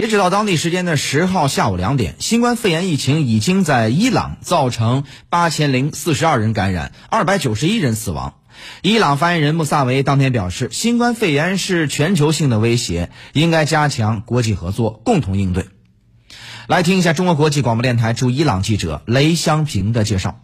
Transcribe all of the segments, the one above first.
截止到当地时间的十号下午两点，新冠肺炎疫情已经在伊朗造成八千零四十二人感染，二百九十一人死亡。伊朗发言人穆萨维当天表示，新冠肺炎是全球性的威胁，应该加强国际合作，共同应对。来听一下中国国际广播电台驻伊朗记者雷香平的介绍。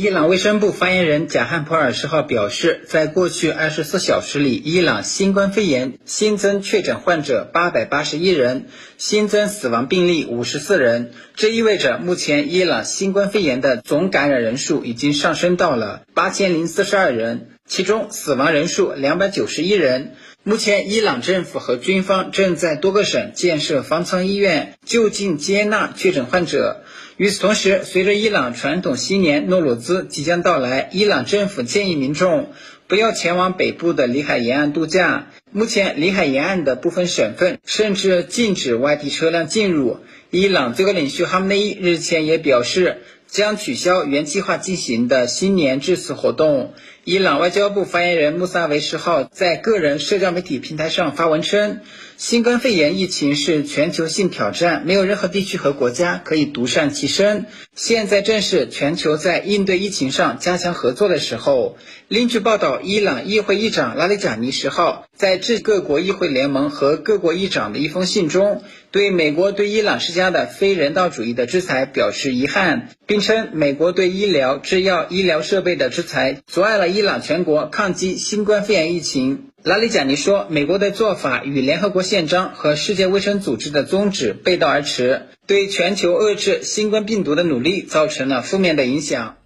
伊朗卫生部发言人贾汉普尔十号表示，在过去二十四小时里，伊朗新冠肺炎新增确诊患者八百八十一人，新增死亡病例五十四人。这意味着，目前伊朗新冠肺炎的总感染人数已经上升到了八千零四十二人，其中死亡人数两百九十一人。目前，伊朗政府和军方正在多个省建设方舱医院，就近接纳确诊患者。与此同时，随着伊朗传统新年诺鲁兹即将到来，伊朗政府建议民众不要前往北部的里海沿岸度假。目前，里海沿岸的部分省份甚至禁止外地车辆进入。伊朗最高领袖哈梅内伊日前也表示。将取消原计划进行的新年致辞活动。伊朗外交部发言人穆萨维十号在个人社交媒体平台上发文称，新冠肺炎疫情是全球性挑战，没有任何地区和国家可以独善其身。现在正是全球在应对疫情上加强合作的时候。另据报道，伊朗议会议长拉里贾尼十号在致各国议会联盟和各国议长的一封信中，对美国对伊朗施加的非人道主义的制裁表示遗憾，并称美国对医疗、制药、医疗设备的制裁阻碍了伊伊朗全国抗击新冠肺炎疫情。拉里贾尼说，美国的做法与联合国宪章和世界卫生组织的宗旨背道而驰，对全球遏制新冠病毒的努力造成了负面的影响。